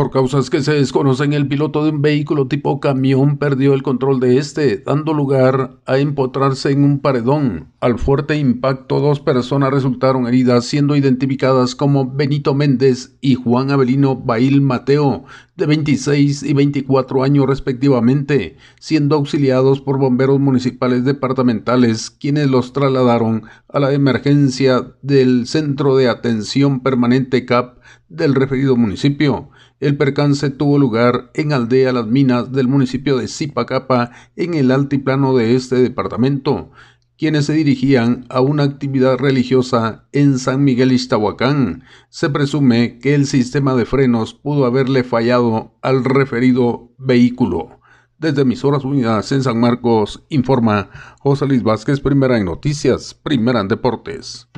Por causas que se desconocen, el piloto de un vehículo tipo camión perdió el control de este, dando lugar a empotrarse en un paredón. Al fuerte impacto, dos personas resultaron heridas, siendo identificadas como Benito Méndez y Juan Avelino Bail Mateo, de 26 y 24 años respectivamente, siendo auxiliados por bomberos municipales departamentales, quienes los trasladaron a la emergencia del Centro de Atención Permanente CAP del referido municipio. El percance tuvo lugar en Aldea Las Minas del municipio de Zipacapa, en el altiplano de este departamento, quienes se dirigían a una actividad religiosa en San Miguel Iztahuacán. Se presume que el sistema de frenos pudo haberle fallado al referido vehículo. Desde emisoras unidas en San Marcos, informa José Luis Vázquez, primera en noticias, primera en deportes.